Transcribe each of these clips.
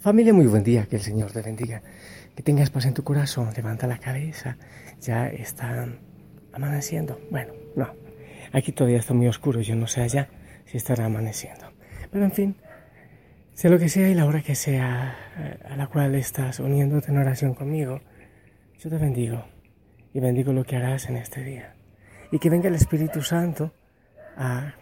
Familia, muy buen día, que el Señor te bendiga. Que tengas paz en tu corazón, levanta la cabeza. Ya está amaneciendo. Bueno, no, aquí todavía está muy oscuro, yo no sé allá si estará amaneciendo. Pero en fin, sea lo que sea y la hora que sea eh, a la cual estás uniéndote en oración conmigo, yo te bendigo y bendigo lo que harás en este día. Y que venga el Espíritu Santo a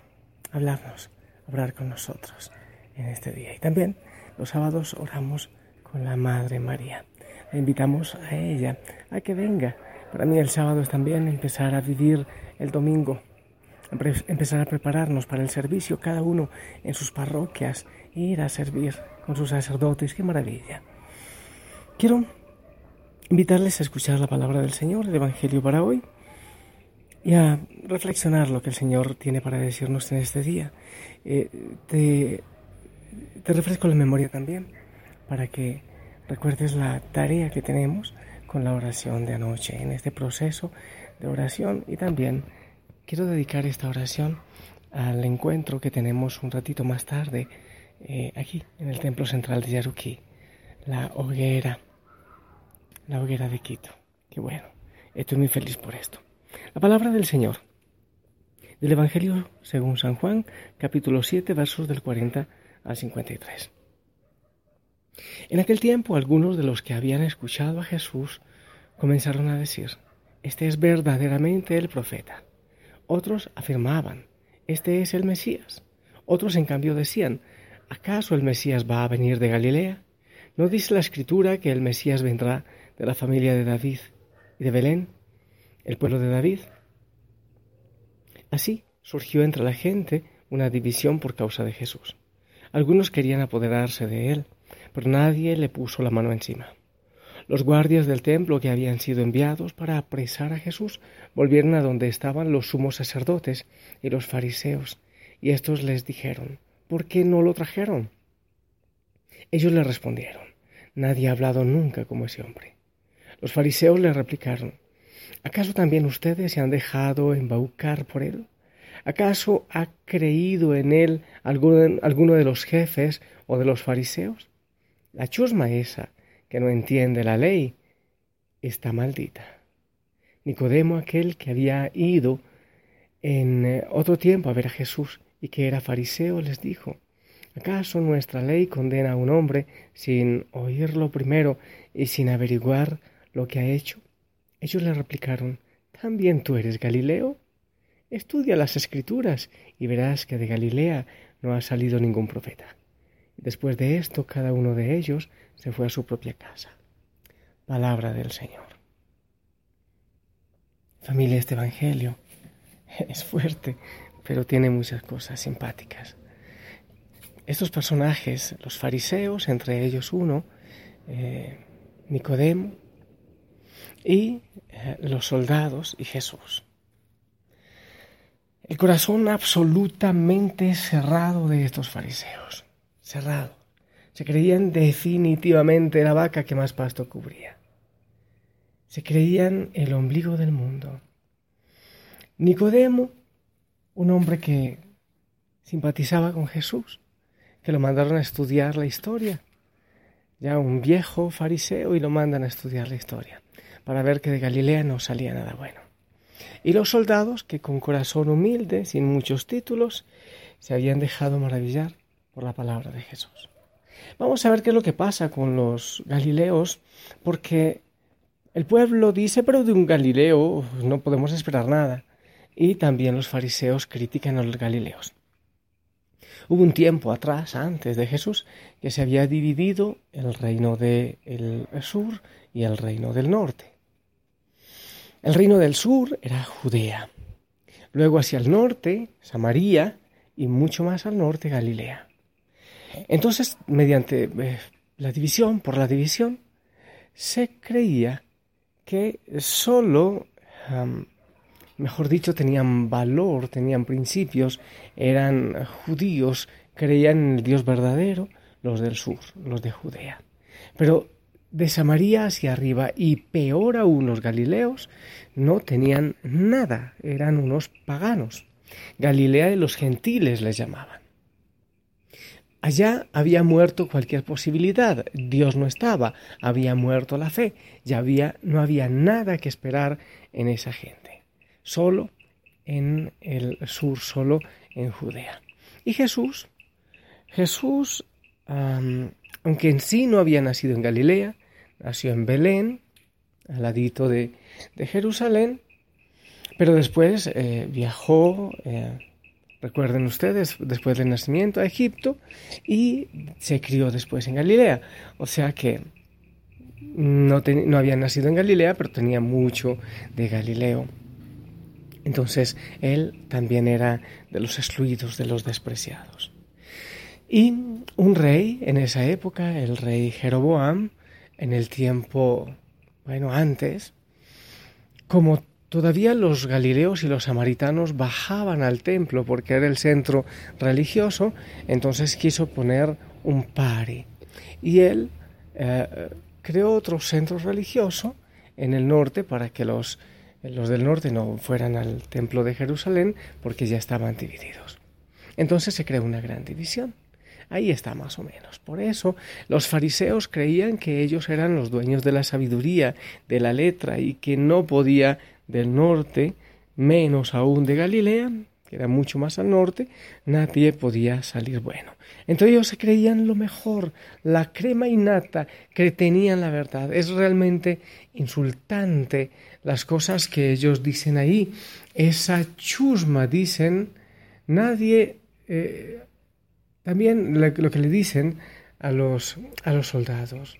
hablarnos, a hablar con nosotros en este día. Y también los sábados oramos con la Madre María. La invitamos a ella a que venga. Para mí el sábado es también empezar a vivir el domingo, empezar a prepararnos para el servicio, cada uno en sus parroquias, ir a servir con sus sacerdotes. ¡Qué maravilla! Quiero invitarles a escuchar la palabra del Señor, el Evangelio para hoy, y a reflexionar lo que el Señor tiene para decirnos en este día. Eh, te te refresco la memoria también para que recuerdes la tarea que tenemos con la oración de anoche en este proceso de oración y también quiero dedicar esta oración al encuentro que tenemos un ratito más tarde eh, aquí en el templo central de Yaruquí, la hoguera, la hoguera de Quito. Qué bueno, estoy muy feliz por esto. La palabra del Señor, del Evangelio según San Juan, capítulo 7, versos del 40 al 53. En aquel tiempo algunos de los que habían escuchado a Jesús comenzaron a decir, este es verdaderamente el profeta. Otros afirmaban, este es el Mesías. Otros en cambio decían, ¿acaso el Mesías va a venir de Galilea? ¿No dice la escritura que el Mesías vendrá de la familia de David y de Belén, el pueblo de David? Así surgió entre la gente una división por causa de Jesús. Algunos querían apoderarse de él, pero nadie le puso la mano encima. Los guardias del templo que habían sido enviados para apresar a Jesús volvieron a donde estaban los sumos sacerdotes y los fariseos, y estos les dijeron, ¿por qué no lo trajeron? Ellos le respondieron, nadie ha hablado nunca como ese hombre. Los fariseos le replicaron, ¿acaso también ustedes se han dejado embaucar por él? ¿Acaso ha creído en él alguno, de los jefes o de los fariseos? La chusma esa, que no entiende la ley, está maldita. Nicodemo, aquel que había ido en eh, otro tiempo a ver a Jesús y que era fariseo, les dijo, ¿acaso nuestra ley condena a un hombre sin oírlo primero y sin averiguar lo que ha hecho? Ellos le replicaron, ¿también tú eres Galileo? Estudia las escrituras y verás que de Galilea no ha salido ningún profeta. Después de esto, cada uno de ellos se fue a su propia casa. Palabra del Señor. Familia, este Evangelio es fuerte, pero tiene muchas cosas simpáticas. Estos personajes, los fariseos, entre ellos uno, eh, Nicodemo, y eh, los soldados y Jesús. El corazón absolutamente cerrado de estos fariseos. Cerrado. Se creían definitivamente la vaca que más pasto cubría. Se creían el ombligo del mundo. Nicodemo, un hombre que simpatizaba con Jesús, que lo mandaron a estudiar la historia. Ya un viejo fariseo y lo mandan a estudiar la historia, para ver que de Galilea no salía nada bueno y los soldados que con corazón humilde, sin muchos títulos, se habían dejado maravillar por la palabra de Jesús. Vamos a ver qué es lo que pasa con los galileos, porque el pueblo dice, pero de un galileo no podemos esperar nada. Y también los fariseos critican a los galileos. Hubo un tiempo atrás, antes de Jesús, que se había dividido el reino del sur y el reino del norte. El reino del sur era Judea, luego hacia el norte, Samaria, y mucho más al norte, Galilea. Entonces, mediante eh, la división, por la división, se creía que solo, mejor dicho, tenían valor, tenían principios, eran judíos, creían en el Dios verdadero, los del sur, los de Judea. Pero de Samaria hacia arriba y peor aún los galileos no tenían nada, eran unos paganos. Galilea de los gentiles les llamaban. Allá había muerto cualquier posibilidad, Dios no estaba, había muerto la fe, ya había, no había nada que esperar en esa gente, solo en el sur, solo en Judea. Y Jesús, Jesús, aunque en sí no había nacido en Galilea, nació en Belén, al ladito de, Jerusalén, pero después eh, viajó eh, recuerden ustedes, después del nacimiento a Egipto y se crió después en Galilea. O sea que no, no había nacido en Galilea, pero tenía mucho de Galileo. Entonces él también era de los excluidos, de los despreciados. Y un rey en esa época, el rey Jeroboam, en el tiempo, bueno, antes, como Todavía los galileos y los samaritanos bajaban al templo porque era el centro religioso, entonces quiso poner un pari. Y él eh, creó otro centro religioso en el norte para que los, los del norte no fueran al templo de Jerusalén porque ya estaban divididos. Entonces se creó una gran división. Ahí está más o menos. Por eso los fariseos creían que ellos eran los dueños de la sabiduría, de la letra, y que no podía del norte, menos aún de Galilea, que era mucho más al norte, nadie podía salir bueno. Entonces ellos se creían lo mejor, la crema innata, que tenían la verdad. Es realmente insultante las cosas que ellos dicen ahí. Esa chusma, dicen, nadie... Eh, también lo, que le dicen a los, a los soldados.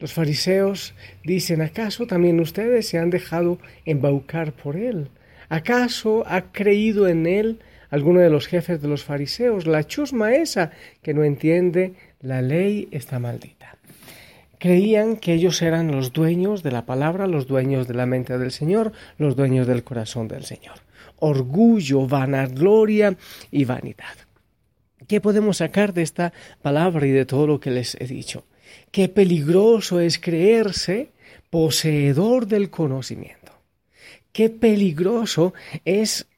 Los fariseos dicen, ¿acaso también ustedes se han dejado embaucar por él? ¿Acaso ha creído en él alguno de los jefes de los fariseos? La chusma esa que no entiende la ley está maldita. Creían que ellos eran los dueños de la palabra, los dueños de la mente del Señor, los dueños del corazón del Señor. Orgullo, vanagloria y vanidad. ¿Qué podemos sacar de esta palabra y de todo lo que les he dicho? Qué peligroso es creerse poseedor del conocimiento. Qué peligroso es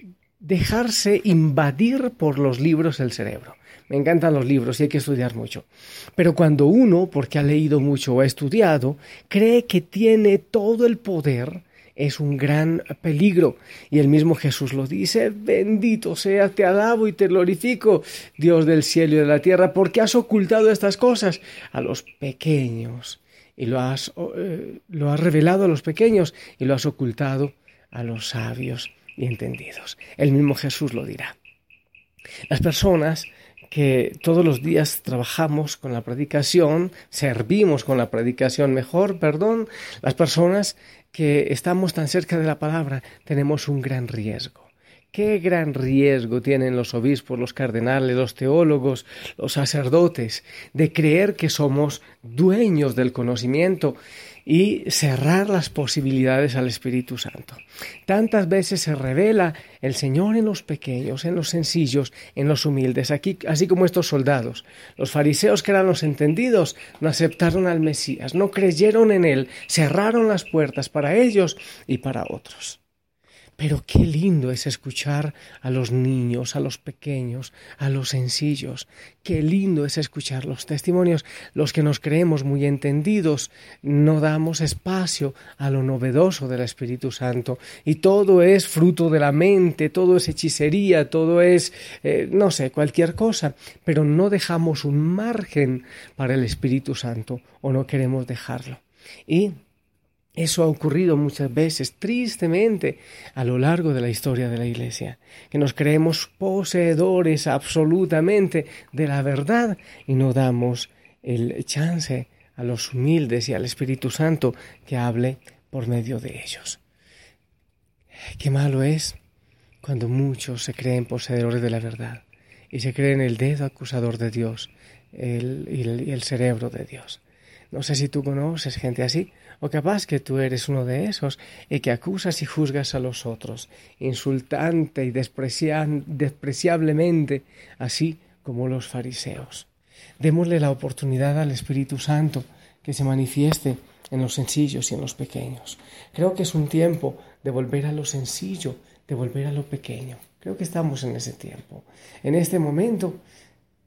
dejarse invadir por los libros del cerebro. Me encantan los libros y hay que estudiar mucho. Pero cuando uno, porque ha leído mucho o ha estudiado, cree que tiene todo el poder, es un gran peligro. Y el mismo Jesús lo dice, bendito sea, te alabo y te glorifico, Dios del cielo y de la tierra, porque has ocultado estas cosas a los pequeños y lo has, eh, lo has revelado a los pequeños y lo has ocultado a los sabios y entendidos. El mismo Jesús lo dirá. Las personas que todos los días trabajamos con la predicación, servimos con la predicación mejor, perdón, las personas que estamos tan cerca de la palabra, tenemos un gran riesgo. Qué gran riesgo tienen los obispos, los cardenales, los teólogos, los sacerdotes, de creer que somos dueños del conocimiento y cerrar las posibilidades al Espíritu Santo. Tantas veces se revela el Señor en los pequeños, en los sencillos, en los humildes, aquí, así como estos soldados. Los fariseos que eran los entendidos no aceptaron al Mesías, no creyeron en él, cerraron las puertas para ellos y para otros. Pero qué lindo es escuchar a los niños, a los pequeños, a los sencillos. Qué lindo es escuchar los testimonios. Los que nos creemos muy entendidos, no damos espacio a lo novedoso del Espíritu Santo. Y todo es fruto de la mente, todo es hechicería, todo es, eh, no sé, cualquier cosa. Pero no dejamos un margen para el Espíritu Santo o no queremos dejarlo. Y eso ha ocurrido muchas veces, tristemente, a lo largo de la historia de la Iglesia, que nos creemos poseedores absolutamente de la verdad y no damos el chance a los humildes y al Espíritu Santo que hable por medio de ellos. Qué malo es cuando muchos se creen poseedores de la verdad y se creen el dedo acusador de Dios el, y el cerebro de Dios. No sé si tú conoces gente así, o capaz que tú eres uno de esos y que acusas y juzgas a los otros, insultante y despreciablemente, así como los fariseos. Démosle la oportunidad al Espíritu Santo que se manifieste en los sencillos y en los pequeños. Creo que es un tiempo de volver a lo sencillo, de volver a lo pequeño. Creo que estamos en ese tiempo. En este momento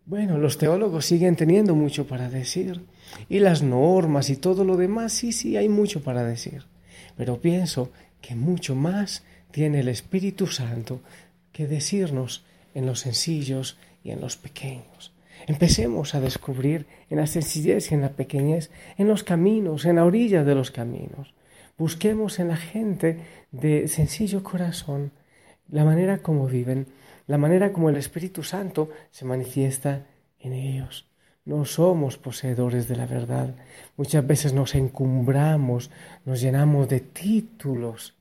Bueno, los teólogos siguen teniendo mucho para decir. Y las normas y todo lo demás, sí, sí, hay mucho para decir. Pero pienso que mucho más tiene el Espíritu Santo que decirnos en los sencillos y en los pequeños. Empecemos a descubrir en la sencillez y en la pequeñez, en los caminos, en la orilla de los caminos. Busquemos en la gente de sencillo corazón la manera como viven, la manera como el Espíritu Santo se manifiesta en ellos. No somos poseedores de la verdad. Muchas veces nos encumbramos, nos llenamos de títulos.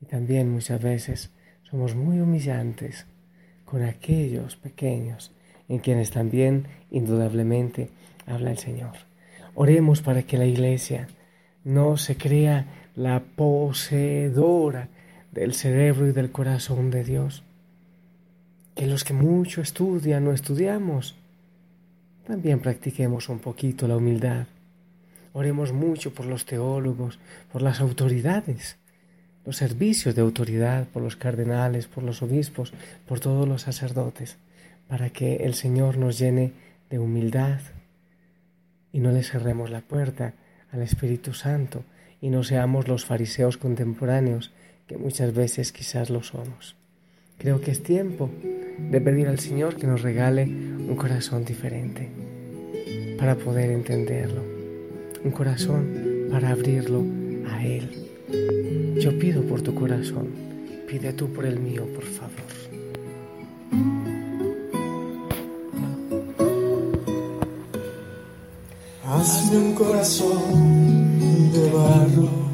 Y también muchas veces somos muy humillantes con aquellos pequeños en quienes también indudablemente habla el Señor. Oremos para que la iglesia no se crea la poseedora del cerebro y del corazón de Dios. Que los que mucho estudian o estudiamos, también practiquemos un poquito la humildad. Oremos mucho por los teólogos, por las autoridades, los servicios de autoridad, por los cardenales, por los obispos, por todos los sacerdotes, para que el Señor nos llene de humildad y no le cerremos la puerta al Espíritu Santo y no seamos los fariseos contemporáneos que muchas veces quizás lo somos. Creo que es tiempo de pedir al Señor que nos regale un corazón diferente para poder entenderlo, un corazón para abrirlo a Él. Yo pido por tu corazón, pide tú por el mío, por favor. Hazme un corazón de barro,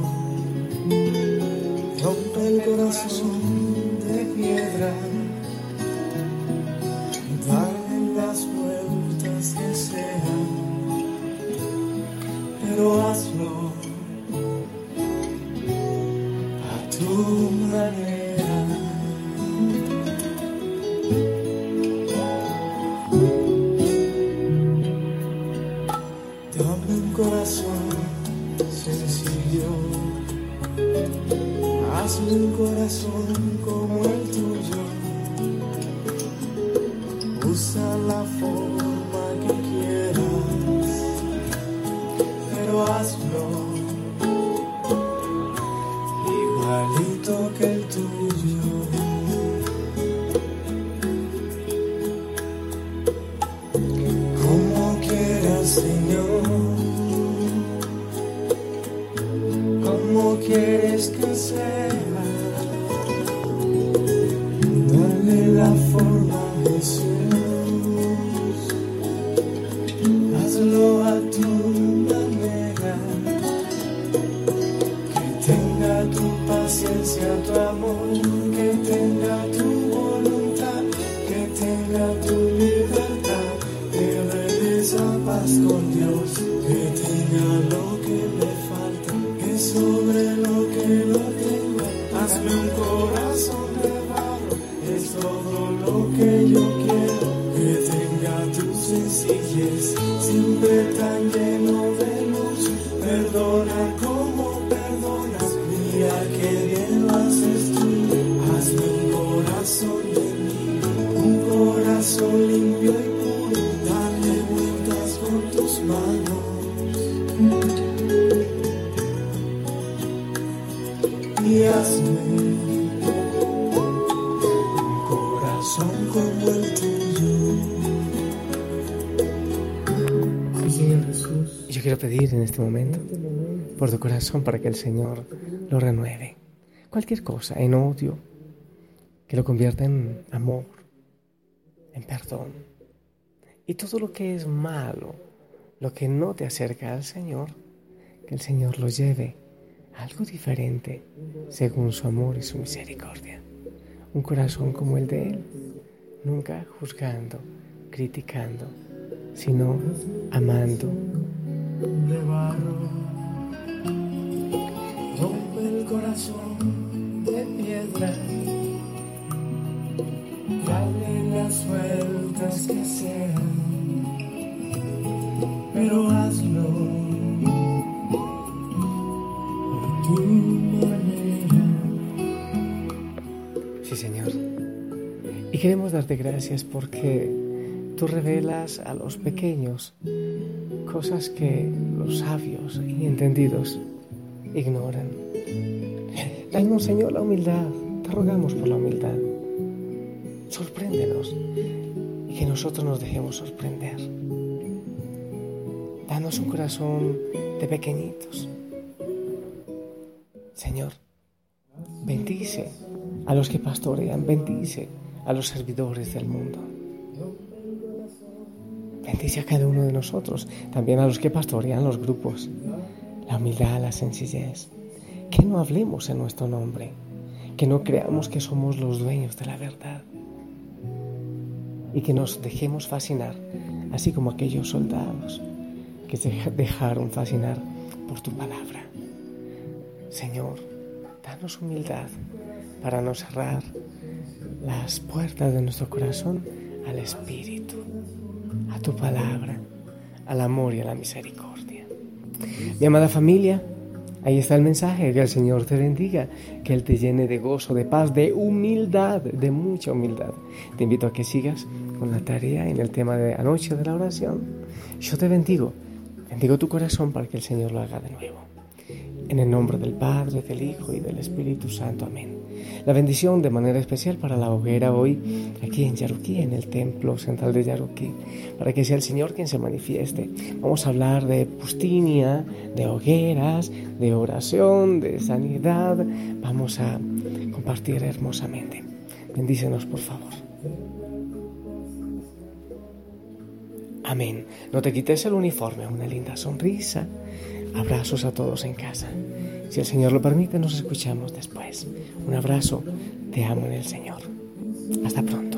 Usa la forma que quieras, pero hazlo Hazlo a tu manera. Que tenga tu paciencia, tu luz. Este momento por tu corazón para que el Señor lo renueve. Cualquier cosa, en odio, que lo convierta en amor, en perdón. Y todo lo que es malo, lo que no te acerca al Señor, que el Señor lo lleve a algo diferente según su amor y su misericordia. Un corazón como el de Él, nunca juzgando, criticando, sino amando. De barro. Rompe el corazón de piedra. Dale las vueltas que sean. Pero hazlo a tu manera. Sí, Señor. Y queremos darte gracias porque tú revelas a los pequeños cosas que los sabios y entendidos ignoran. Danos, Señor, la humildad. Te rogamos por la humildad. Sorpréndenos y que nosotros nos dejemos sorprender. Danos un corazón de pequeñitos. Señor, bendice a los que pastorean, bendice a los servidores del mundo. Bendice a cada uno de nosotros, también a los que pastorean los grupos. La humildad, la sencillez. Que no hablemos en nuestro nombre, que no creamos que somos los dueños de la verdad y que nos dejemos fascinar, así como aquellos soldados que se dejaron fascinar por tu palabra. Señor, danos humildad para no cerrar las puertas de nuestro corazón al Espíritu, a tu palabra, al amor y a la misericordia. Mi amada familia, ahí está el mensaje, que el Señor te bendiga, que Él te llene de gozo, de paz, de humildad, de mucha humildad. Te invito a que sigas con la tarea en el tema de anoche de la oración. Yo te bendigo, bendigo tu corazón para que el Señor lo haga de nuevo. En el nombre del Padre, del Hijo y del Espíritu Santo. Amén. La bendición de manera especial para la hoguera hoy aquí en Yaruquí, en el templo central de Yaruquí, para que sea el Señor quien se manifieste. Vamos a hablar de pustinia, de hogueras, de oración, de sanidad. Vamos a compartir hermosamente. Bendícenos, por favor. Amén. No te quites el uniforme, una linda sonrisa. Abrazos a todos en casa. Si el Señor lo permite, nos escuchamos después. Un abrazo. Te amo en el Señor. Hasta pronto.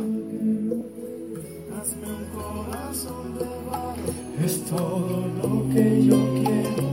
Es todo lo que yo quiero,